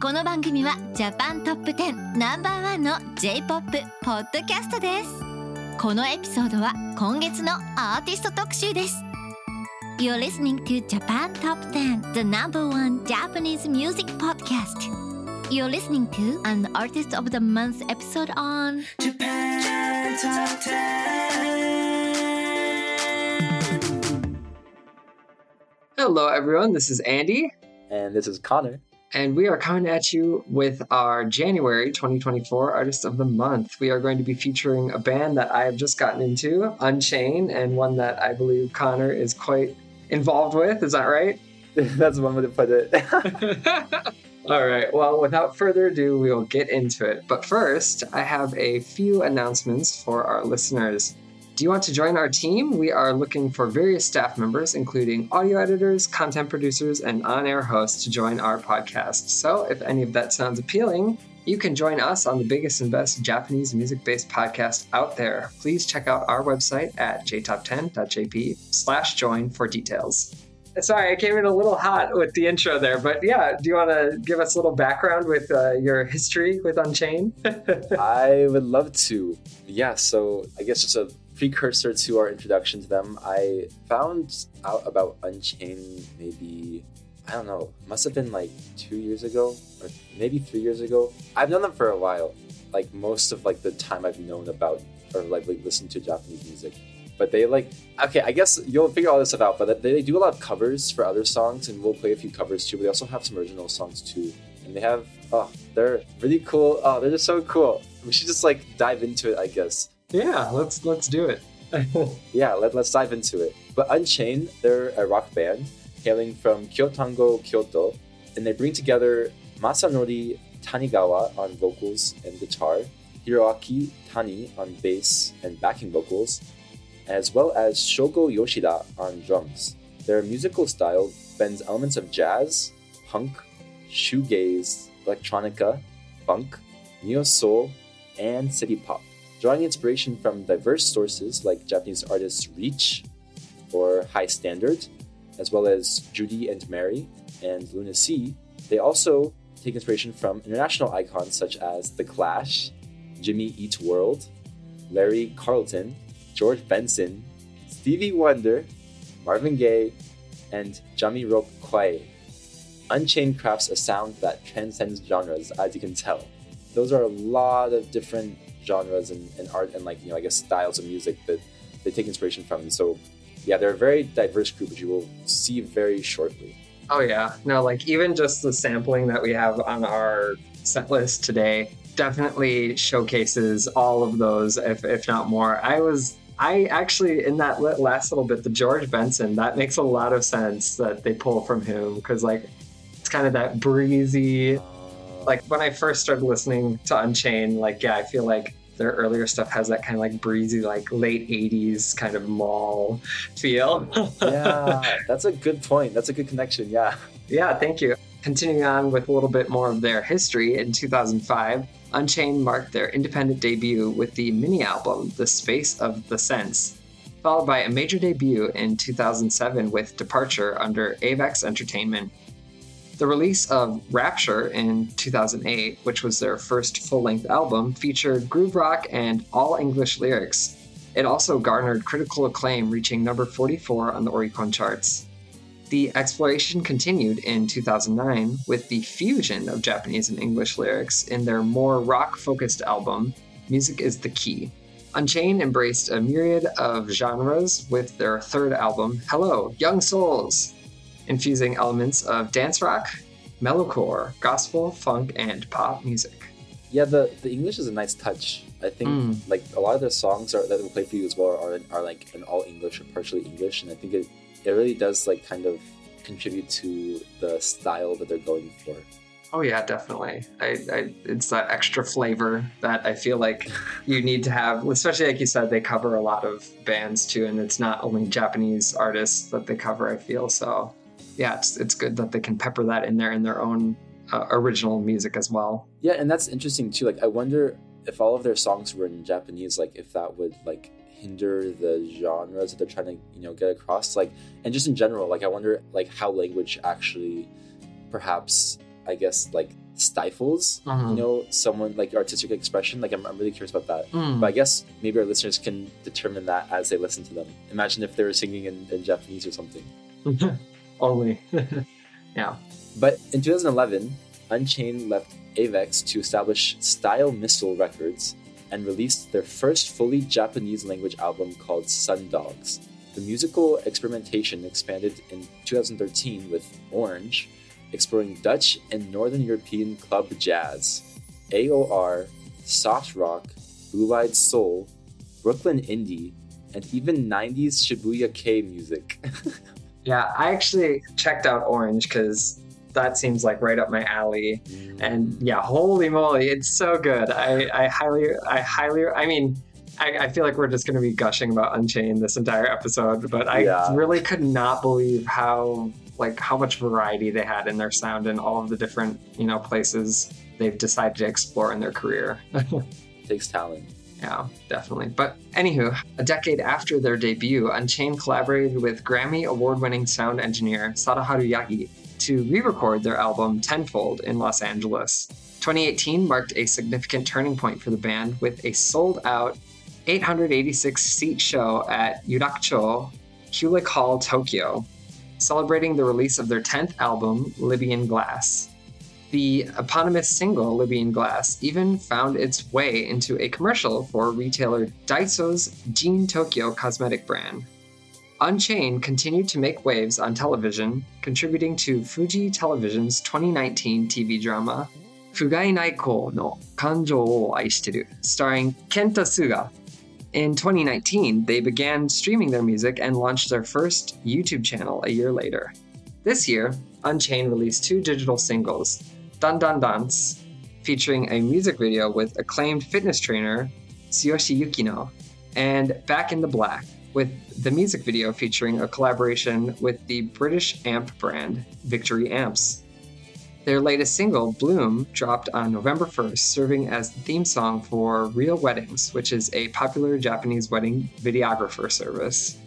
この番組はジャパントップ10ナンバーワンの J-POP ポッドキャストですこのエピソードは今月のアーティスト特集です You're listening to Japan Top 10 The number one Japanese music podcast You're listening to an Artist of the Month episode on Japan Top 10. Hello, everyone. This is Andy, And this is Connor. and we are coming at you with our January 2024 Artist of the Month. We are going to be featuring a band that I have just gotten into, UNCHAIN, and one that I believe Connor is quite involved with. Is that right? That's one way to put it. All right. Well, without further ado, we will get into it. But first, I have a few announcements for our listeners. Do you want to join our team? We are looking for various staff members, including audio editors, content producers, and on air hosts, to join our podcast. So, if any of that sounds appealing, you can join us on the biggest and best Japanese music based podcast out there. Please check out our website at jtop10.jp slash join for details. Sorry, I came in a little hot with the intro there, but yeah, do you want to give us a little background with uh, your history with UNCHAIN? I would love to. Yeah, so I guess just a precursor to our introduction to them, I found out about UNCHAIN maybe, I don't know, must have been like two years ago or maybe three years ago. I've known them for a while, like most of like the time I've known about or like, like listened to Japanese music. But they like okay, I guess you'll figure all this stuff out. But they, they do a lot of covers for other songs, and we'll play a few covers too. But they also have some original songs too, and they have oh, they're really cool. Oh, they're just so cool. We should just like dive into it, I guess. Yeah, let's let's do it. Yeah, let, let's dive into it. But UNCHAIN, they're a rock band hailing from Kyotango, Kyoto, and they bring together Masanori Tanigawa on vocals and guitar, Hiroaki Tani on bass and backing vocals, as well as Shogo Yoshida on drums. Their musical style blends elements of jazz, punk, shoegaze, electronica, funk, neo soul, and city pop drawing inspiration from diverse sources like Japanese artists Reach or Hi-Standard, as well as Judy and Mary and Luna Sea. They also take inspiration from international icons such as The Clash, Jimmy Eat World, Larry Carlton, George Benson, Stevie Wonder, Marvin Gaye, and Jamiroquai. Kwai. UNCHAIN crafts a sound that transcends genres, as you can tell. Those are a lot of different genres and, and art and like you know I guess styles of music that they take inspiration from. And so yeah, they're a very diverse group, which you will see very shortly. Oh yeah, no, like even just the sampling that we have on our set list today definitely showcases all of those, if if not more. I was. I actually, in that last little bit, the George Benson, that makes a lot of sense that they pull from him because, like, it's kind of that breezy, like when I first started listening to UNCHAIN, like yeah, I feel like their earlier stuff has that kind of like breezy, like late '80s kind of mall feel. yeah, that's a good point. That's a good connection. Yeah. yeah, thank you. Continuing on with a little bit more of their history, in 2005, UNCHAIN marked their independent debut with the mini album The Space of the Sense, followed by a major debut in 2007 with Departure under Avex Entertainment. The release of Rapture in 2008, which was their first full length album, featured groove rock and all English lyrics. It also garnered critical acclaim, reaching number 44 on the Oricon charts. The exploration continued in 2009 with the fusion of Japanese and English lyrics in their more rock focused album, Music is the Key. UNCHAIN embraced a myriad of genres with their third album, Hello, Young Souls, infusing elements of dance rock, metalcore, gospel, funk, and pop music. Yeah, the, the English is a nice touch. I think Mm. like a lot of the songs are, that we'll play for you as well are, are like in all English or partially English, and I think it it really does like kind of contribute to the style that they're going for. Oh yeah, definitely. I, I it's that extra flavor that I feel like you need to have, especially like you said, they cover a lot of bands too, and it's not only Japanese artists that they cover. I feel so. Yeah, it's it's good that they can pepper that in there in their own uh, original music as well. Yeah, and that's interesting too. Like, I wonder if all of their songs were in Japanese, like if that would like hinder the genres that they're trying to you know get across. Like, and just in general, like I wonder like how language actually perhaps I guess, like stifles, you Mhm. know, someone like artistic expression. Like I'm, I'm really curious about that. Mm. But I guess maybe our listeners can determine that as they listen to them. Imagine if they were singing in, in Japanese or something. Only. yeah. But in 2011, UNCHAIN left Avex to establish Style Missile Records and released their first fully Japanese language album called Sundogs. The musical experimentation expanded in 2013 with Orange, exploring Dutch and Northern European club jazz, AOR, soft rock, blue eyed soul, Brooklyn indie, and even 90s Shibuya-kei music. Yeah, I actually checked out Orange because that seems like right up my alley. Mm. And yeah, holy moly, it's so good. I, I highly, I highly, I mean, I, I feel like we're just going to be gushing about UNCHAIN this entire episode, but I Yeah. really could not believe how like how much variety they had in their sound and all of the different you know places they've decided to explore in their career. takes talent. Yeah, definitely. But anywho, a decade after their debut, UNCHAIN collaborated with Grammy award winning sound engineer Sadaharu Yagi to re record their album Tenfold in Los Angeles. 2018 marked a significant turning point for the band with a sold out 886 seat show at Yurakucho Kulik Hall, Tokyo, celebrating the release of their 10th album, Libyan Glass. The eponymous single, Libyan Glass, even found its way into a commercial for retailer Daiso's Jean Tokyo cosmetic brand. UNCHAIN continued to make waves on television, contributing to Fuji Television's 2019 TV drama Fugai Naiko no Kanjo o Aishiteru, starring Kenta Suga. In 2019, they began streaming their music and launched their first YouTube channel a year later. This year, UNCHAIN released two digital singles, Dan Dan Dance, featuring a music video with acclaimed fitness trainer Tsuyoshi Yukino, and Back in the Black, with the music video featuring a collaboration with the British amp brand Victory Amps. Their latest single, Bloom, dropped on November 1st, serving as the theme song for Real Weddings, which is a popular Japanese wedding videographer service.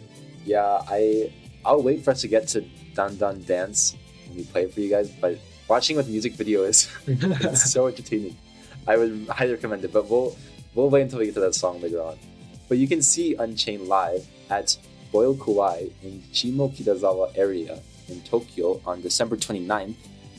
Yeah, I I'll wait for us to get to Dan Dan Dance when we play it for you guys. But watching with music video is it's so entertaining. I would highly recommend it. But we'll we'll wait until we get to that song later on. But you can see UNCHAIN live at Boil Kuwai in Shimokitazawa area in Tokyo on December 29th,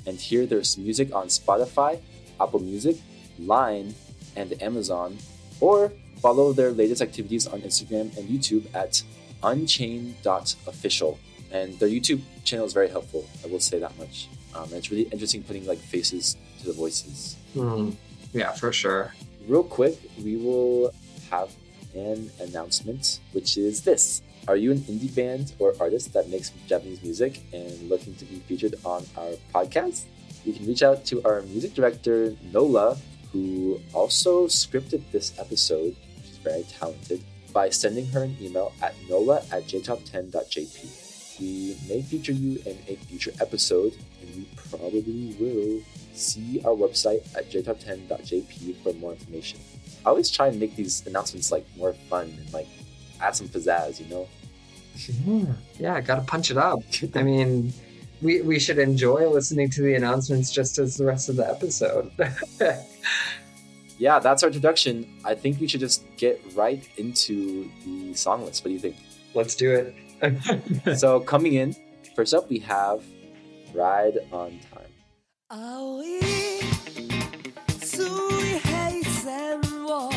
and here there's music on Spotify, Apple Music, Line, and Amazon, or follow their latest activities on Instagram and YouTube at unchained.official. And their YouTube channel is very helpful, I will say that much. Um, and it's really interesting putting like faces to the voices. Hmm. Yeah, for sure. Real quick, we will have an announcement, which is this. Are you an indie band or artist that makes Japanese music and looking to be featured on our podcast? You can reach out to our music director, Nola, who also scripted this episode. She's very talented, by sending her an email at nola at jtop10.jp. We may feature you in a future episode, and we probably will. See our website at jtop10.jp for more information. I always try and make these announcements like more fun and like add some pizzazz, you know? Yeah, yeah gotta punch it up. I mean, we, we should enjoy listening to the announcements just as the rest of the episode. yeah, that's our introduction. I think we should just get right into the song list. What do you think? Let's do it. so, coming in, first up, we have Ride on Time. 青い水平線を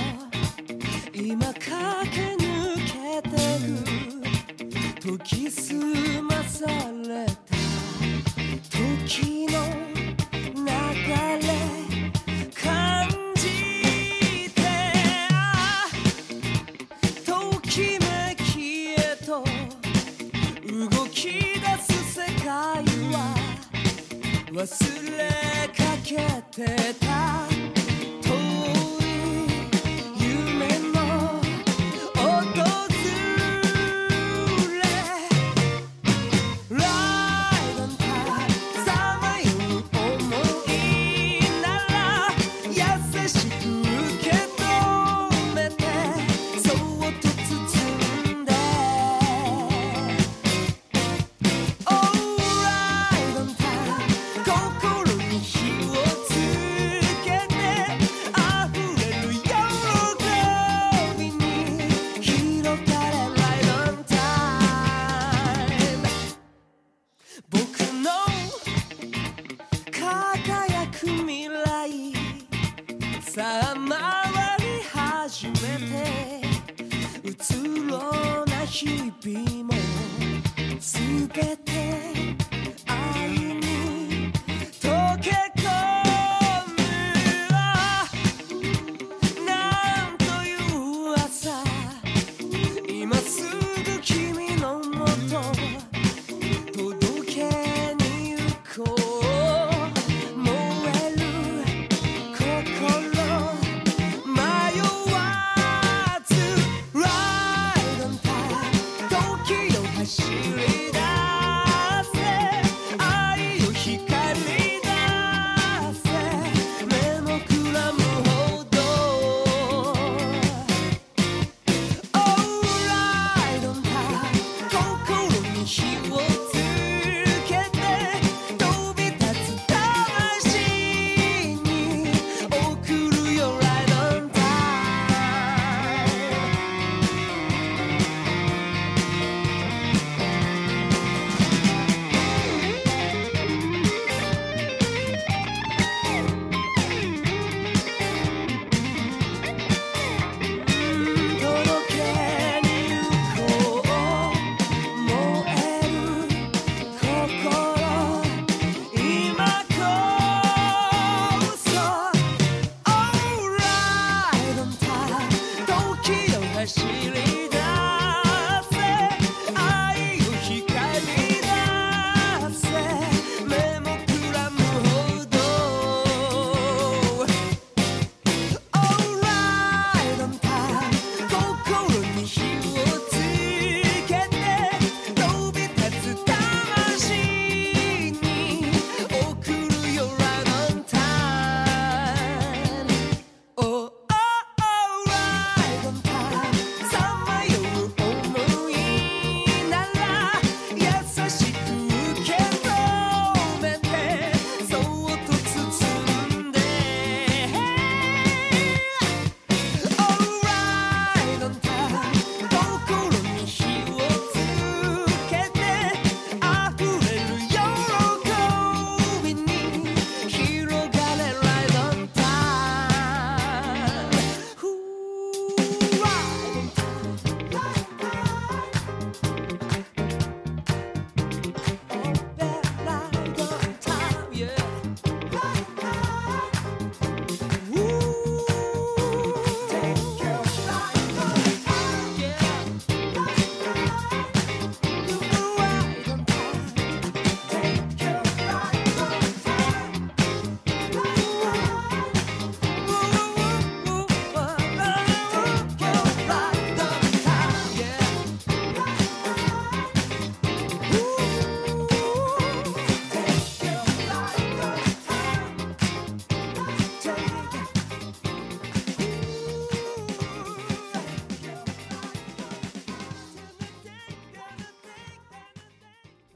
今駆け抜けてる研ぎ澄まされた時の 忘れかけてた。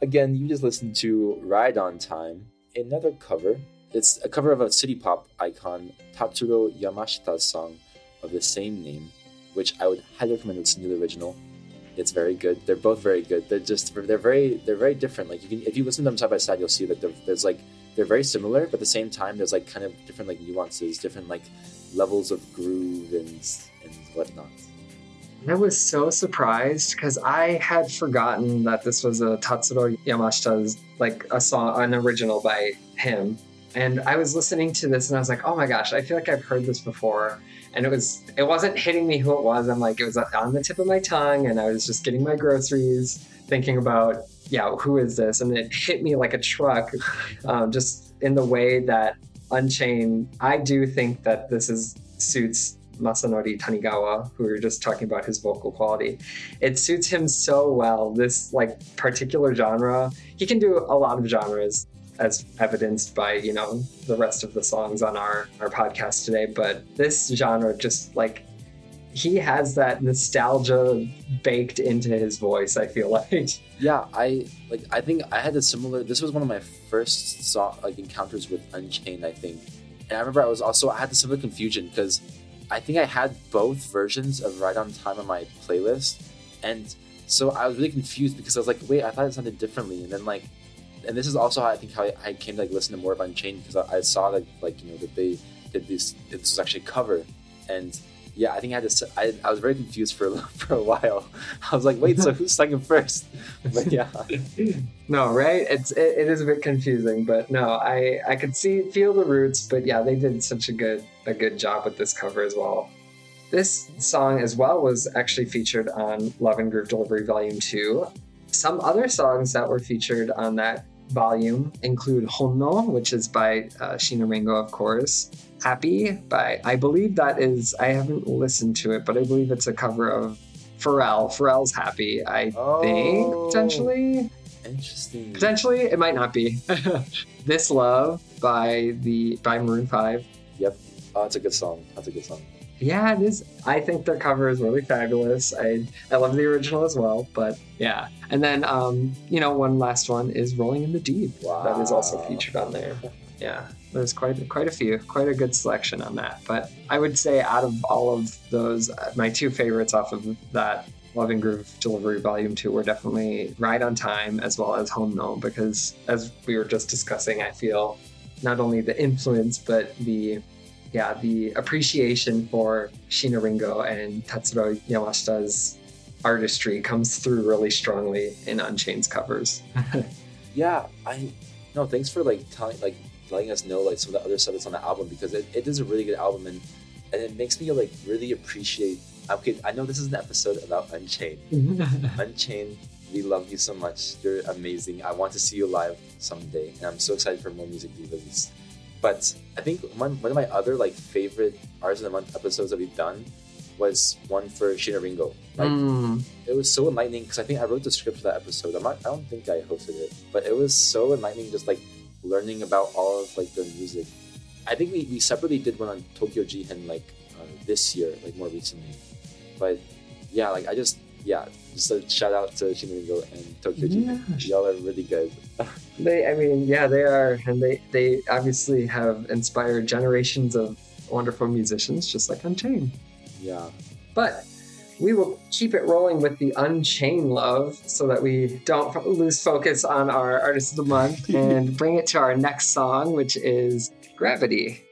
Again, you just listened to Ride on Time, another cover. It's a cover of a city pop icon, Tatsuro Yamashita's song of the same name, which I would highly recommend listening to the original. It's very good. They're both very good. They're just they're very they're very different. Like you can if you listen to them side by side, you'll see that there's like they're very similar, but at the same time, there's like kind of different like nuances, different like levels of groove and and whatnot. I was so surprised because I had forgotten that this was a Tatsuro Yamashita's like a song, an original by him. And I was listening to this and I was like, oh my gosh, I feel like I've heard this before. And it was, it wasn't hitting me who it was. I'm like, it was on the tip of my tongue, and I was just getting my groceries, thinking about, yeah, who is this? And it hit me like a truck, um, just in the way that UNCHAIN. I do think that this is suits Masanori Tanigawa, who we were just talking about his vocal quality. It suits him so well, this like particular genre. He can do a lot of genres as evidenced by, you know, the rest of the songs on our, our podcast today. But this genre just like he has that nostalgia baked into his voice, I feel like. Yeah, I like. I think I had a similar. This was one of my first song like encounters with UNCHAIN. I think, and I remember I was also I had the similar confusion because I think I had both versions of Ride on Time on my playlist, and so I was really confused because I was like, wait, I thought it sounded differently, and then like and this is also how I think how I, came to like listen to more of UNCHAIN because I, I saw that like you know that they did this. This was actually a cover, and yeah, I think I had to. s- I, I was very confused for a, for a while. I was like, wait, so who sang it first? But yeah, No, right? It's it, it is a bit confusing, but no, I I could see feel the roots, but yeah, they did such a good a good job with this cover as well. This song as well was actually featured on Love and Groove Delivery Volume 2. Some other songs that were featured on that volume include Honno, which is by uh, Shiina Ringo, of course. Happy by, I believe that is, I haven't listened to it, but I believe it's a cover of Pharrell. Pharrell's Happy, I think, Oh. potentially. interesting. Potentially, it might not be. this Love by the by Maroon 5. Yep. Oh, that's a good song. That's a good song. Yeah, it is. I think their cover is really fabulous. I I love the original as well, but yeah. And then um, you know, one last one is Rolling in the Deep. That is also featured on there. Yeah. There's quite quite a few, quite a good selection on that. But I would say out of all of those, uh, my two favorites off of that Love and Groove Delivery Volume 2 were definitely Ride on Time as well as Honno, because as we were just discussing, I feel not only the influence, but the yeah, the appreciation for Shiina Ringo and Tatsuro Yamashita's artistry comes through really strongly in UNCHAIN's covers. Yeah, I no. Thanks for like telling like letting us know like some of the other stuff that's on the album because it, it is a really good album and and it makes me like really appreciate. Okay, I know this is an episode about UNCHAIN. UNCHAIN, we love you so much. You're amazing. I want to see you live someday, and I'm so excited for more music to be released. But I think one, one of my other like favorite Artists of the Month episodes that we've done was one for Shiina Ringo. Like Mm. it was so enlightening because I think I wrote the script for that episode. I'm not, I don't think I hosted it, but it was so enlightening just like learning about all of like their music. I think we, we separately did one on Tokyo Jihen like uh, this year, like more recently. But yeah, like I just yeah, just a shout out to Shiina Ringo and Tokyo Jihen. Yeah. Y'all are really good. They, I mean, yeah, they are, and they they obviously have inspired generations of wonderful musicians, just like UNCHAIN. yeah. But we will keep it rolling with the UNCHAIN love, so that we don't f- lose focus on our artist of the month, and bring it to our next song, which is Gravity.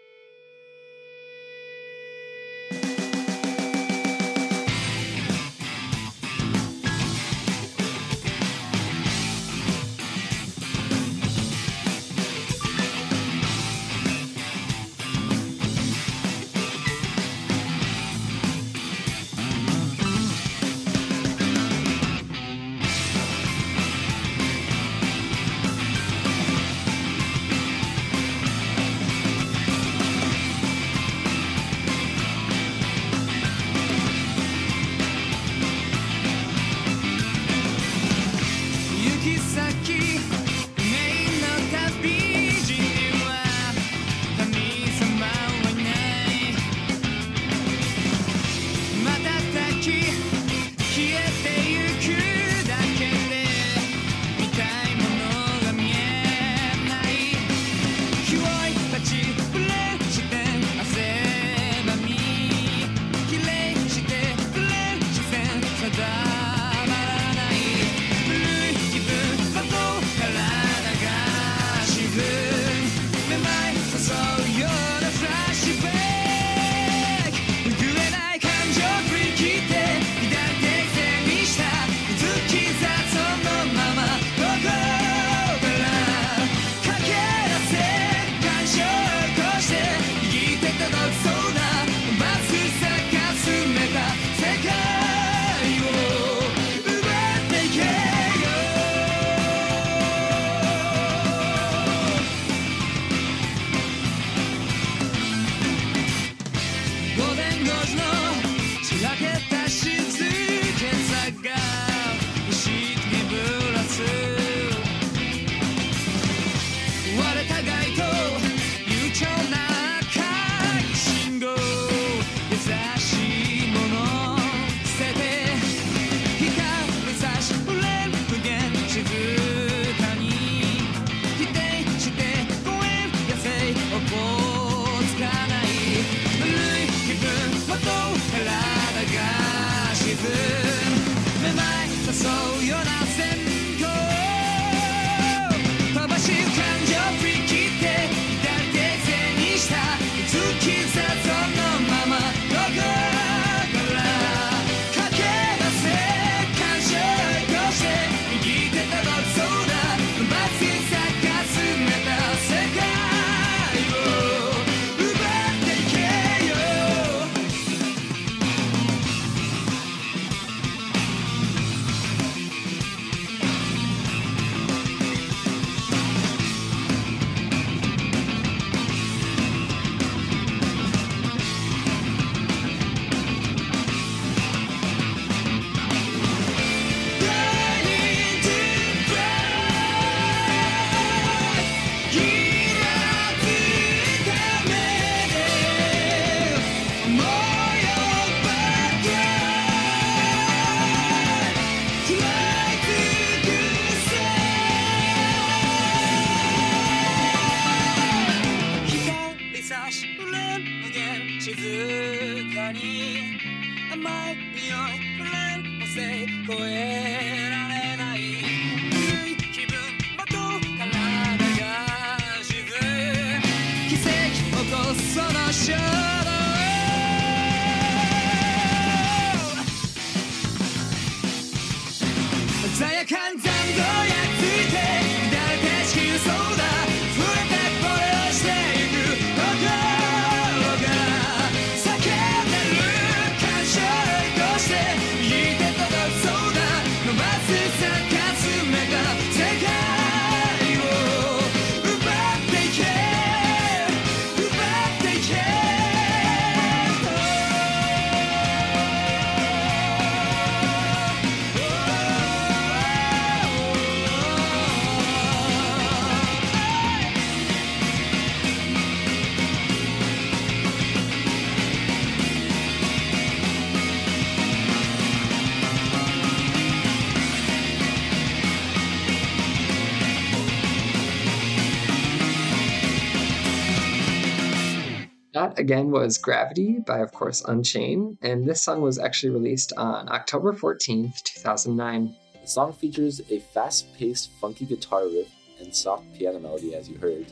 That again was Gravity by, of course, UNCHAIN, and this song was actually released on October 14th, 2009. The song features a fast paced, funky guitar riff and soft piano melody, as you heard,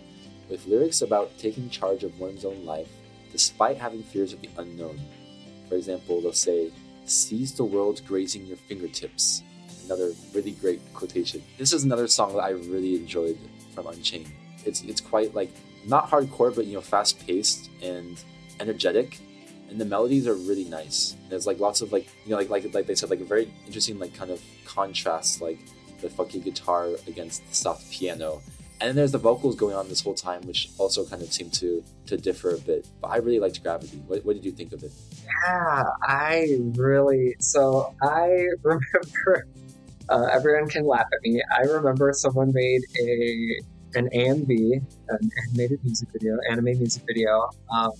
with lyrics about taking charge of one's own life despite having fears of the unknown. For example, they'll say, Seize the world grazing your fingertips. Another really great quotation. This is another song that I really enjoyed from Unchained. It's it's quite like not hardcore, but you know, fast paced and energetic and the melodies are really nice. There's like lots of like you know like like like they said like a very interesting like kind of contrast like the funky guitar against the soft piano. And then there's the vocals going on this whole time, which also kind of seem to to differ a bit. But I really liked Gravity. What, what did you think of it? Yeah, I really. So I remember. Uh, everyone can laugh at me. I remember someone made a an AMV, an animated music video, anime music video, um,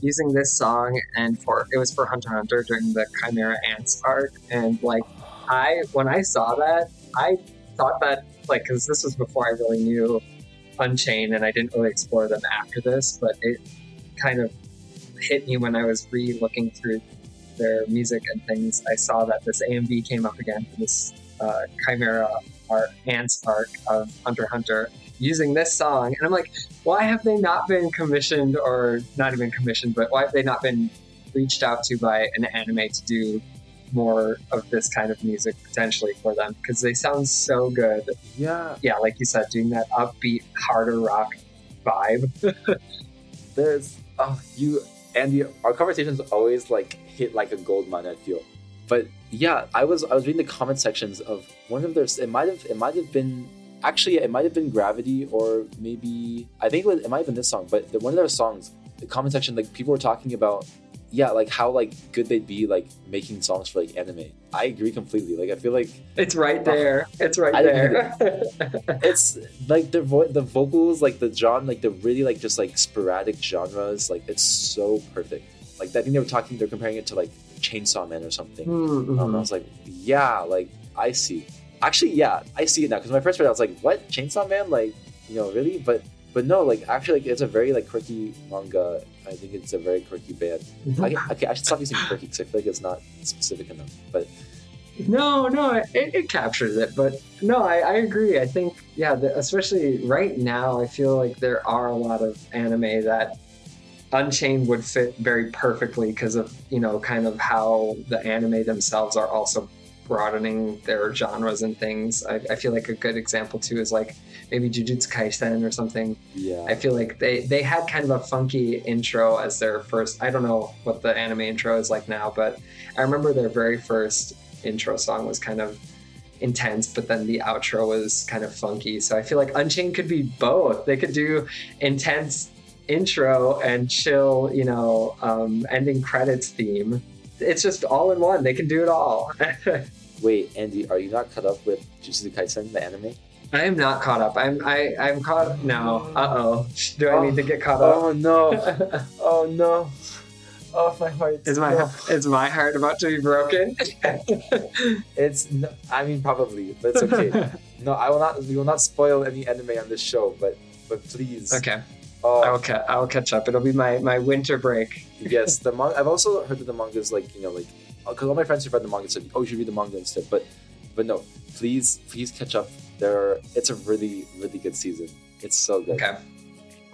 using this song, and for it was for Hunter Hunter during the Chimera Ants arc, and like I when I saw that, I thought that like because this was before I really knew UNCHAIN, and I didn't really explore them after this, but it kind of hit me when I was re-looking through their music and things. I saw that this AMV came up again for this uh, Chimera art, Ants arc of Hunter Hunter using this song, and I'm like, why have they not been commissioned, or not even commissioned, but why have they not been reached out to by an anime to do more of this kind of music potentially for them? Because they sound so good. Yeah, Yeah, like you said, doing that upbeat, harder rock vibe. there's oh you Andy. Our conversations always like hit like a gold mine. I feel, but yeah, I was I was reading the comment sections of one of their. It might have it might have been actually it might have been Gravity or maybe I think it, was, it might have been this song. But the, one of their songs, the comment section, like people were talking about. Yeah, like how like good they'd be like making songs for like anime. I agree completely. Like I feel like It's right there. It's right I there. it's like the vo- the vocals, like the genre, like the really like just like sporadic genres. Like it's so perfect. Like I think they were talking, they're comparing it to like Chainsaw Man or something. Mhm. Um, I was like, yeah, like I see. Actually, yeah, I see it now. Because when I first read, it, I was like, what Chainsaw Man? Like, you know, really? But but no, like actually, like it's a very like quirky manga. I think it's a very quirky band. I, okay, I should stop using quirky because I feel like it's not specific enough. But No, no, it, it captures it. But no, I, I agree. I think, yeah, the, especially right now, I feel like there are a lot of anime that UNCHAIN would fit very perfectly because of, you know, kind of how the anime themselves are also broadening their genres and things. I, I feel like a good example too is like maybe Jujutsu Kaisen or something. yeah, I feel like they they had kind of a funky intro as their first. I don't know what the anime intro is like now, but I remember their very first intro song was kind of intense, but then the outro was kind of funky. So I feel like UNCHAIN could be both. They could do intense intro and chill, you know, um, ending credits theme. It's just all in one. They can do it all. wait, Andy, are you not caught up with Jujutsu Kaisen, the anime? I am not caught up. I'm I I'm caught. now. Uh oh. Do I need to get caught up? Oh no! oh no! Oh my heart! Is my No. is my heart about to be broken? It's. No, I mean, probably, but it's okay. no, I will not. We will not spoil any anime on this show. But, but please. okay. Oh, I will ca- I will catch up. It'll be my my winter break. yes, the manga. I've also heard that the manga is like you know like because all my friends who've read the manga said, "Oh, you should read the manga instead." But but no, please please catch up. There, are, it's a really really good season. It's so good. Okay.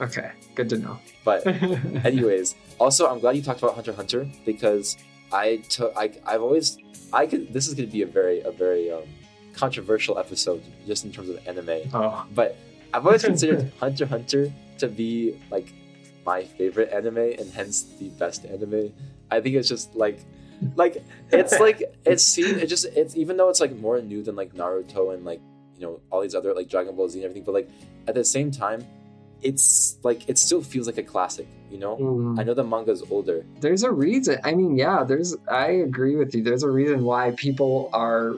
Okay. Good to know. But anyways, also I'm glad you talked about Hunter Hunter because I took I I've always I could this is gonna be a very a very um, controversial episode just in terms of anime. oh. But I've always considered Hunter Hunter to be like my favorite anime and hence the best anime. I think it's just like like it's like it's seen it just it's even though it's like more new than like Naruto and like you know all these other like Dragon Ball Z and everything, but like at the same time, it's like it still feels like a classic, you know? Mm. I know the manga's older. There's a reason. I mean, yeah, there's I agree with you. There's a reason why people are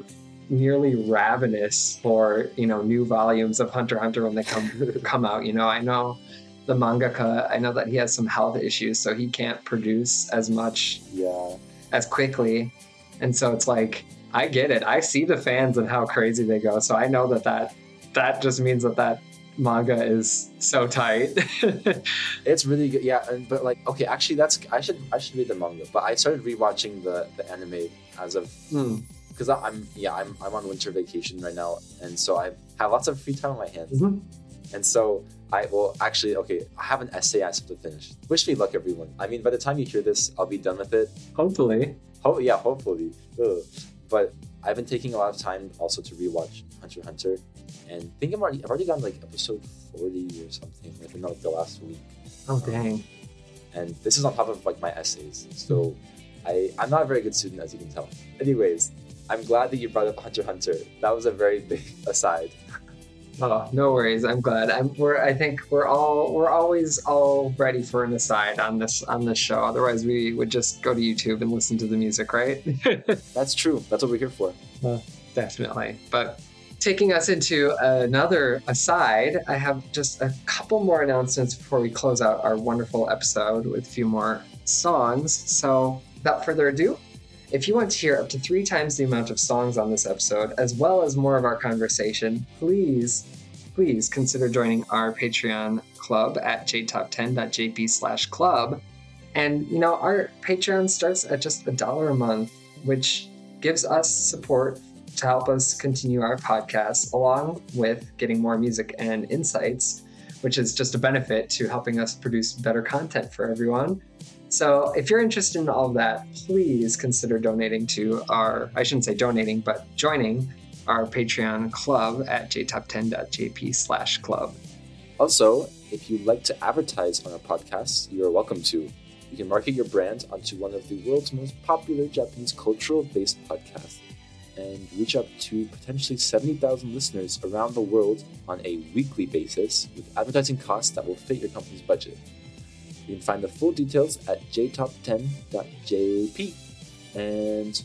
nearly ravenous for, you know, new volumes of Hunter Hunter when they come come out. You know, I know the mangaka, I know that he has some health issues, so he can't produce as much Yeah. as quickly. And so it's like I get it. I see the fans and how crazy they go. So I know that that that just means that that manga is so tight. It's really good. Yeah, but like okay, actually that's I should I should read the manga, but I started rewatching the the anime as of Hmm. Because I'm yeah I'm I'm on winter vacation right now, and so I have lots of free time on my hands, Mhm. and so I will actually okay I have an essay I have to finish. Wish me luck, everyone. I mean, by the time you hear this, I'll be done with it. Hopefully. Oh yeah, hopefully. Ugh. But I've been taking a lot of time also to rewatch Hunter Hunter, and I think I'm already I've already gotten like episode forty or something like in like the last week, Oh dang. and this is on top of like my essays. So I I'm not a very good student as you can tell. Anyways, I'm glad that you brought up Hunter Hunter. That was a very big aside. Oh, no worries. I'm glad. I'm we're I think we're all we're always all ready for an aside on this on this show. Otherwise we would just go to YouTube and listen to the music, right? That's true. That's what we're here for. Definitely. But taking us into another aside, I have just a couple more announcements before we close out our wonderful episode with a few more songs. So, without further ado, if you want to hear up to three times the amount of songs on this episode, as well as more of our conversation, please, please consider joining our Patreon club at jtop10.jp slash club. And, you know, our Patreon starts at just a dollar a month, which gives us support to help us continue our podcast, along with getting more music and insights, which is just a benefit to helping us produce better content for everyone. So, if you're interested in all of that, please consider donating to our, I shouldn't say donating, but joining our Patreon club at jtop10.jp slash club. Also, if you'd like to advertise on our podcast, you are welcome to. You can market your brand onto one of the world's most popular Japanese cultural based podcasts and reach up to potentially 70,000 listeners around the world on a weekly basis with advertising costs that will fit your company's budget. You can find the full details at jtop10.jp. And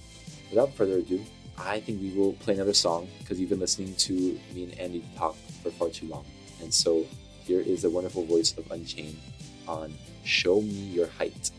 without further ado, I think we will play another song because you've been listening to me and Andy talk for far too long. And so here is the wonderful voice of UNCHAIN on Show Me Your Height.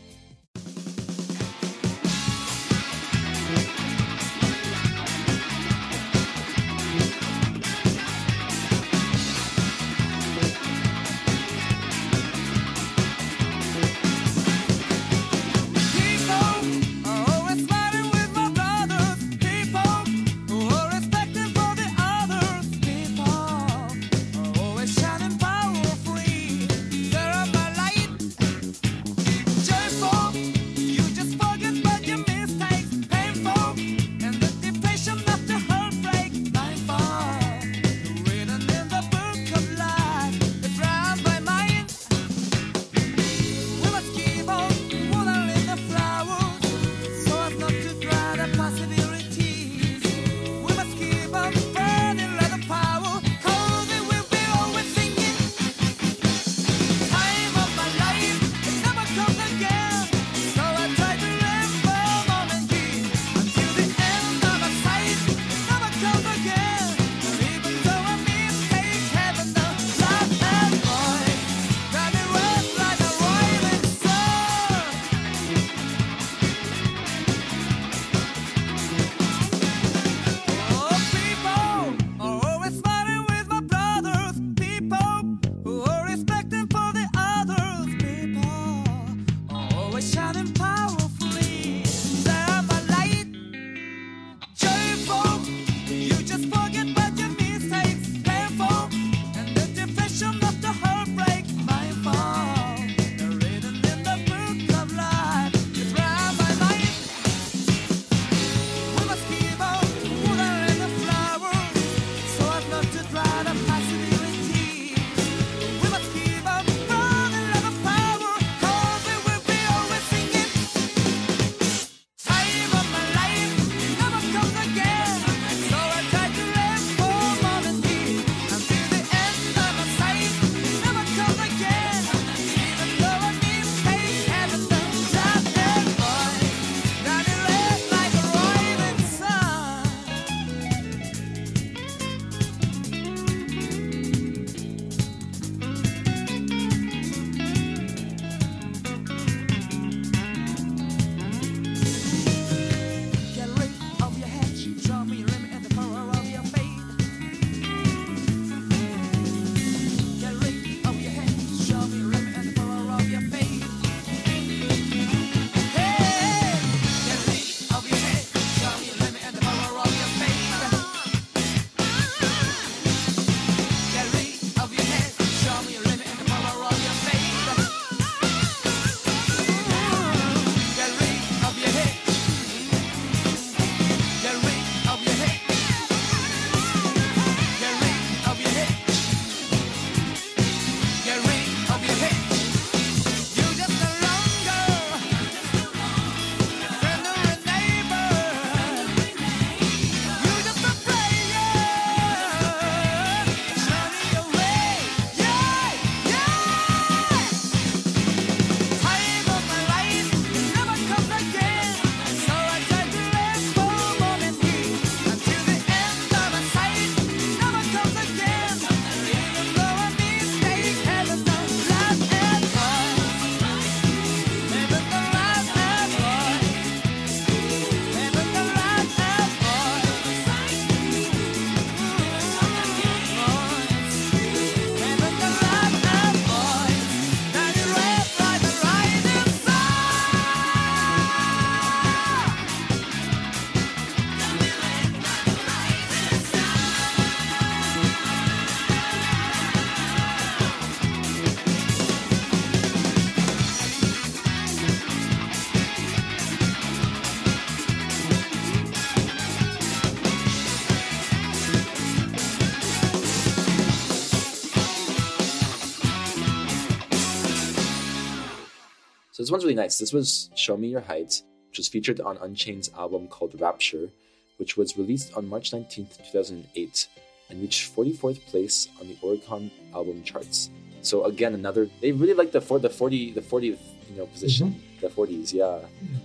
This one's really nice. This was Show Me Your Heights, which was featured on UNCHAIN's album called Rapture, which was released on March 19th, 2008, and reached 44th place on the Oricon album charts. So again, another they really like the for the 40 the 40th you know position, mm-hmm. the 40s, yeah.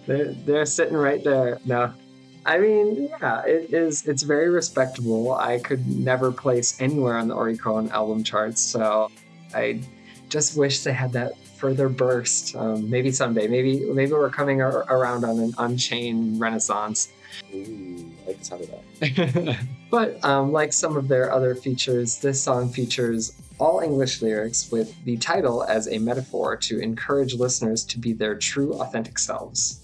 They're they're sitting right there. No. I mean, yeah, it is it's very respectable. I could never place anywhere on the Oricon album charts, so I just wish they had that further burst. Um, maybe someday. Maybe maybe we're coming ar- around on an UNCHAIN renaissance. Ooh, I like the sound of that. but um, like some of their other features, this song features all English lyrics with the title as a metaphor to encourage listeners to be their true, authentic selves.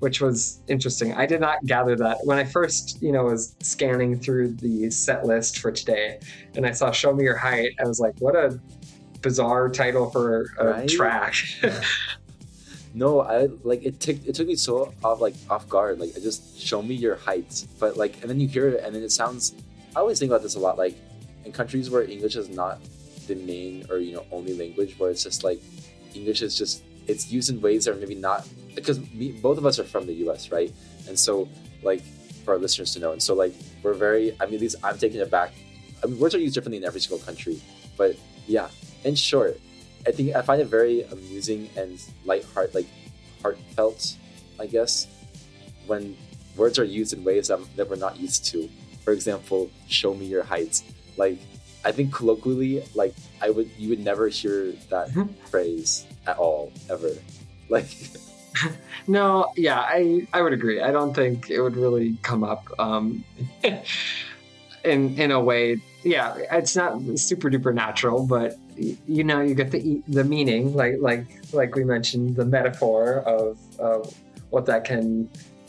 Which was interesting. I did not gather that when I first, you know, was scanning through the set list for today, and I saw "Show Me Your Height." I was like, "What a bizarre title for a Right? track." No, I like it took it took me so off like off guard. Like just show me your heights, But like and then you hear it and then it sounds I always think about this a lot, like in countries where English is not the main or you know only language where it's just like English is just it's used in ways that are maybe not because we, both of us are from the US, right? And so like for our listeners to know. And so like we're very I mean at least I'm taking it back. I mean words are used differently in every single country. But yeah, in short, I think I find it very amusing and light heart like heartfelt, I guess, when words are used in ways that, that we're not used to. For example, show me your heights. Like I think colloquially, like I would you would never hear that Mhm. phrase at all, ever. Like No, yeah, I I would agree. I don't think it would really come up um, in in a way. Yeah, it's not super duper natural, but you know, you get the the meaning, like like like we mentioned, the metaphor of uh, what that can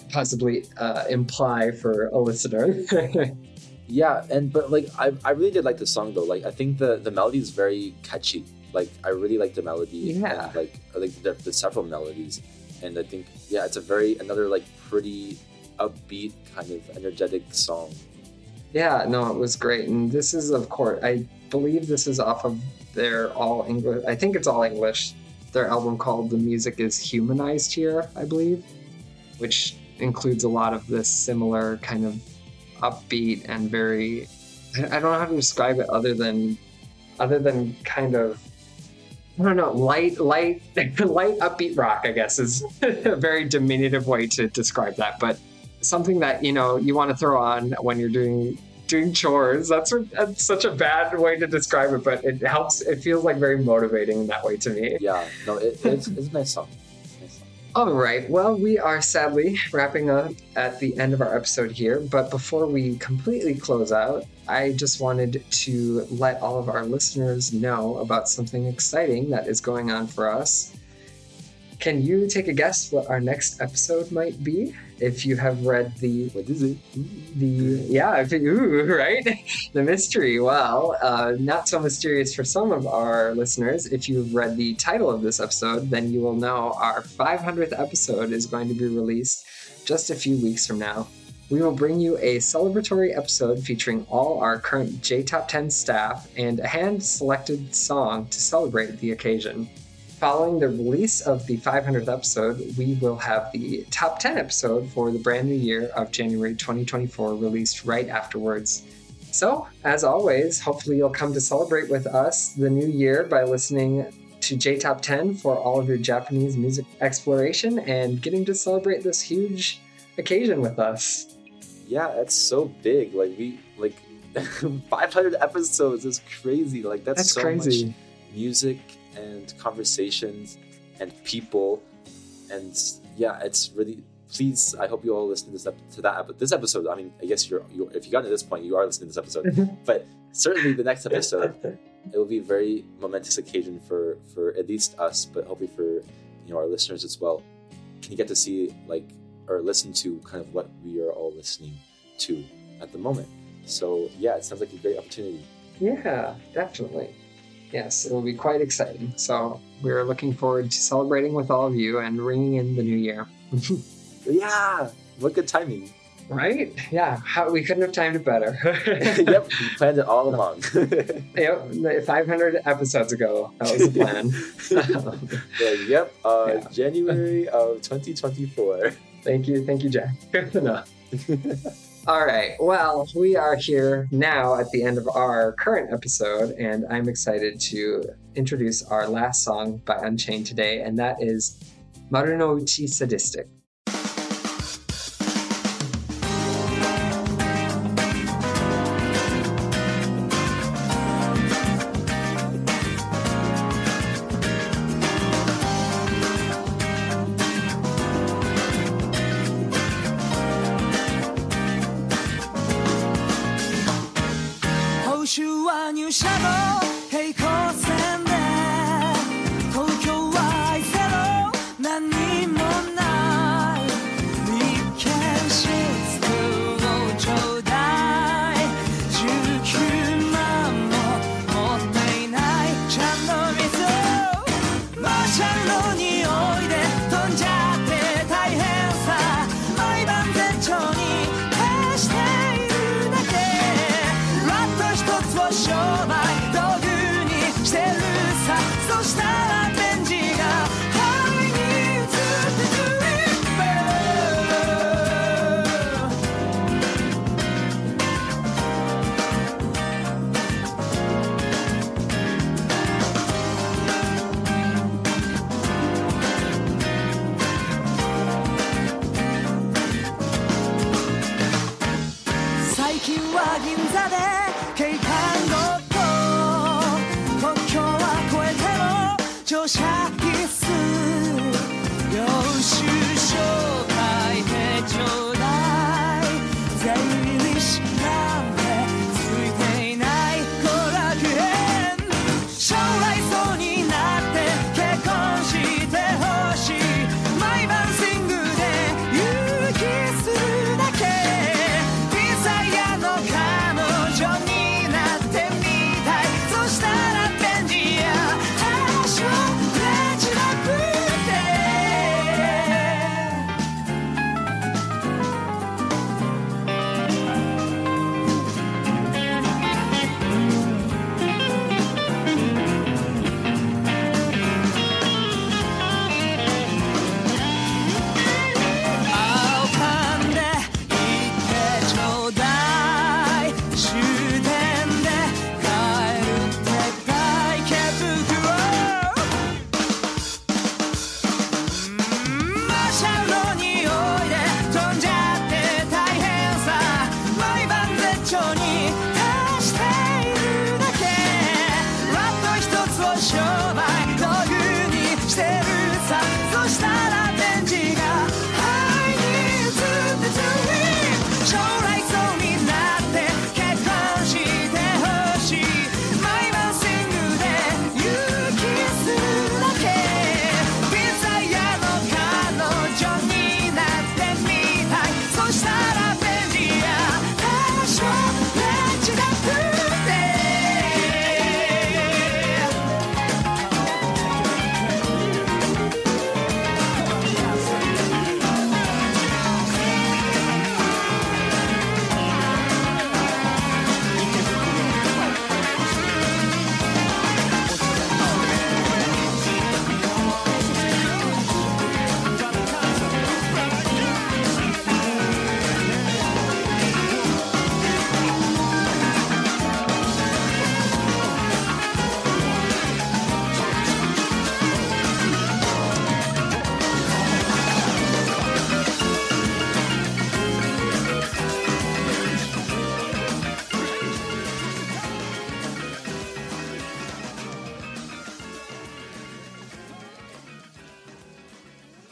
possibly uh, imply for a listener. Yeah, and but like I, I really did like the song though. Like I think the the melody is very catchy. Like I really like the melody. Yeah. And like I like the, the several melodies, and I think yeah, it's a very another like pretty upbeat kind of energetic song. Yeah, no, it was great. And this is, of course, I believe this is off of their all English, I think it's all English, their album called The Music is Humanized Here, I believe, which includes a lot of this similar kind of upbeat and very, I don't know how to describe it other than, other than kind of, I don't know, light, light, light upbeat rock, I guess is a very diminutive way to describe that. But something that you know you want to throw on when you're doing doing chores that's, a, that's such a bad way to describe it but it helps it feels like very motivating in that way to me Yeah, no, it, it's, it's a nice song. It's a nice song. all right well we are sadly wrapping up at the end of our episode here but before we completely close out i just wanted to let all of our listeners know about something exciting that is going on for us can you take a guess what our next episode might be? If you have read the What is it? the yeah ooh, right? The mystery. Well uh, not so mysterious for some of our listeners. If you've read the title of this episode then you will know our 500th episode is going to be released just a few weeks from now. We will bring you a celebratory episode featuring all our current J Top 10 staff and a hand selected song to celebrate the occasion. Following the release of the 500th episode, we will have the top 10 episode for the brand new year of January 2024 released right afterwards. So, as always, hopefully you'll come to celebrate with us the new year by listening to J Top 10 for all of your Japanese music exploration and getting to celebrate this huge occasion with us. Yeah, that's so big. Like we like 500 episodes is crazy. Like that's, That's so crazy. much music and conversations and people and yeah, it's really. Please, I hope you all listen to this ep- to that ep- this episode. I mean, I guess you're, you're if you got to this point, you are listening to this episode. Mm-hmm. but certainly the next episode, it will be a very momentous occasion for for at least us, but hopefully for you know our listeners as well. Can you get to see like or listen to kind of what we are all listening to at the moment? So yeah, it sounds like a great opportunity. Yeah, definitely yes, it will be quite exciting. So we're looking forward to celebrating with all of you and ringing in the new year. yeah, what good timing. Right? Yeah, How, we couldn't have timed it better. yep, we planned it all along. yep, 500 episodes ago, that was the plan. yeah, yep, uh, yeah. January of 2024. Thank you, thank you, Jack. Fair enough. All right. Well, we are here now at the end of our current episode, and I'm excited to introduce our last song by UNCHAIN today, and that is Marunouchi Sadistic.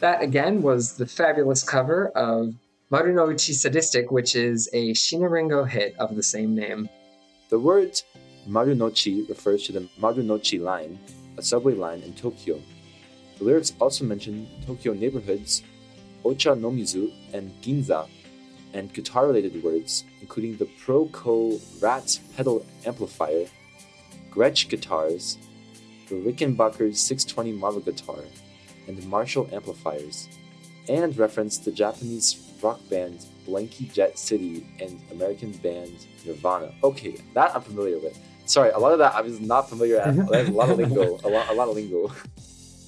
That again was the fabulous cover of Marunouchi Sadistic, which is a Shiina Ringo hit of the same name. The word Marunouchi refers to the Marunouchi line, a subway line in Tokyo. The lyrics also mention Tokyo neighborhoods, Ochanomizu and Ginza, and guitar related words, including the ProCo RAT pedal amplifier, Gretsch guitars, the Rickenbacker 620 model guitar, and Marshall amplifiers, and referenced the Japanese rock band Blanky Jet City and American band Nirvana. Okay, that I'm familiar with. Sorry, a lot of that I was not familiar with. A lot of lingo, a lot, a lot of lingo.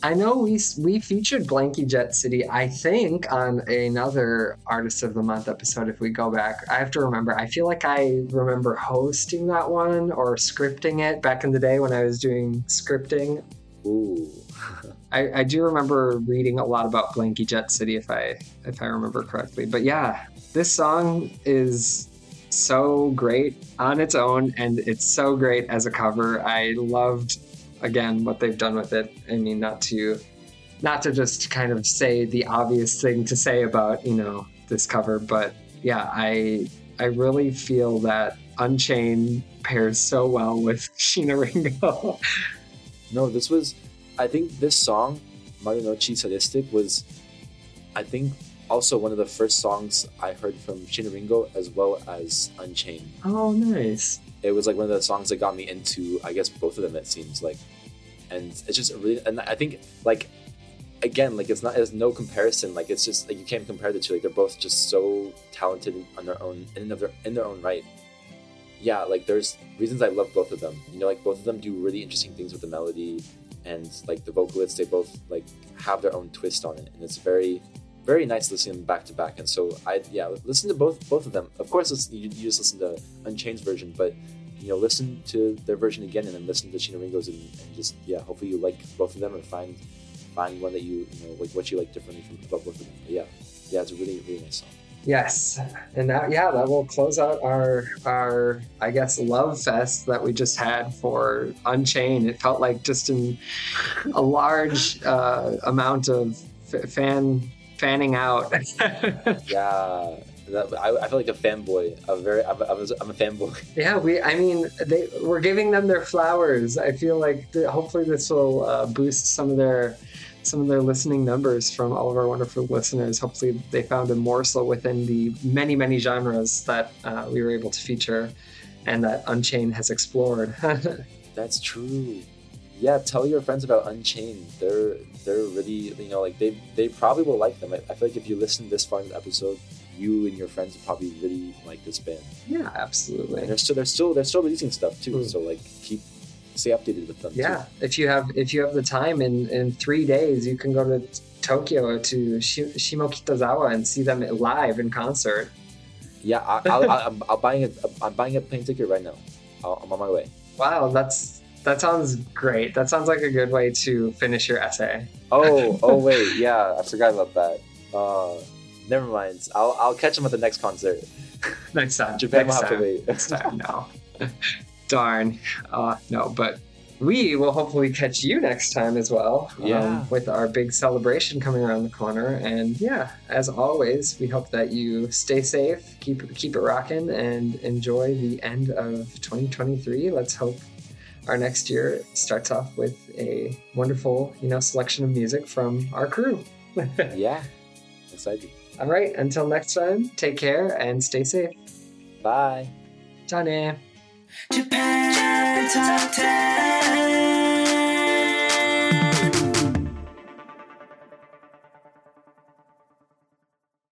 I know we we featured Blanky Jet City, I think, on another Artist of the Month episode. If we go back, I have to remember. I feel like I remember hosting that one or scripting it back in the day when I was doing scripting. Ooh. I, I do remember reading a lot about Blanky Jet City, if I if I remember correctly. But yeah, this song is so great on its own, and it's so great as a cover. I loved again what they've done with it. I mean, not to not to just kind of say the obvious thing to say about you know this cover, but yeah, I I really feel that UNCHAIN pairs so well with Shiina Ringo. No, this was. I think this song, Marunouchi Sadistic, was. I think also one of the first songs I heard from Shiina Ringo as well as UNCHAIN. oh, nice. It was like one of the songs that got me into, I guess, both of them. It seems like, and it's just really, and I think like, again, like it's not, there's no comparison. Like it's just like you can't compare the two. Like they're both just so talented on their own, in of their in their own right. Yeah, like there's reasons I love both of them. You know, like both of them do really interesting things with the melody, and like the vocalists, they both like have their own twist on it, and it's very, very nice listening them back to back. And so I, yeah, listen to both both of them. Of course, listen, you, you just listen to UNCHAIN version, but you know, listen to their version again, and then listen to Shiina Ringo's, and, and just yeah, hopefully you like both of them and find find one that you you know like what you like differently from both of them. But yeah, yeah, it's a really really nice song. Yes, and that yeah, that will close out our our I guess love fest that we just had for UNCHAIN. It felt like just in a large uh, amount of f- fan fanning out. Yeah, that, I, I feel like a fanboy. I'm very I'm, I'm, a, I'm a fanboy. yeah, we I mean they we're giving them their flowers. I feel like th- hopefully this will uh, boost some of their some of their listening numbers from all of our wonderful listeners. Hopefully they found a morsel within the many many genres that uh, we were able to feature and that UNCHAIN has explored. That's true. Yeah, tell your friends about UNCHAIN. They're they're really you know like they they probably will like them. I, I feel like if you listen this far in the episode, you and your friends will probably really like this band. yeah, absolutely. And they're still they're still they're still releasing stuff too. Mm. So like keep stay updated with them. Yeah, if you have if you have the time in in three days, you can go to Tokyo to Shi- Shimokitazawa and see them live in concert. Yeah, I, I'll, I'll, I'm, I'm buying a I'm buying a plane ticket right now. I'll, I'm on my way. Wow, that's that sounds great. That sounds like a good way to finish your essay. Oh oh wait yeah I forgot about that. Uh, never mind. I'll I'll catch them at the next concert. Next time, Japan will next have to time. wait. Next time, no. Darn. Uh, no, but we will hopefully catch you next time as well. um, Yeah. with our big celebration coming around the corner. And yeah, as always, we hope that you stay safe, keep keep it rocking, and enjoy the end of 2023. Let's hope our next year starts off with a wonderful, you know, selection of music from our crew. yeah, excited. All right, until next time, take care and stay safe. Bye. Johnny. Japan Top 10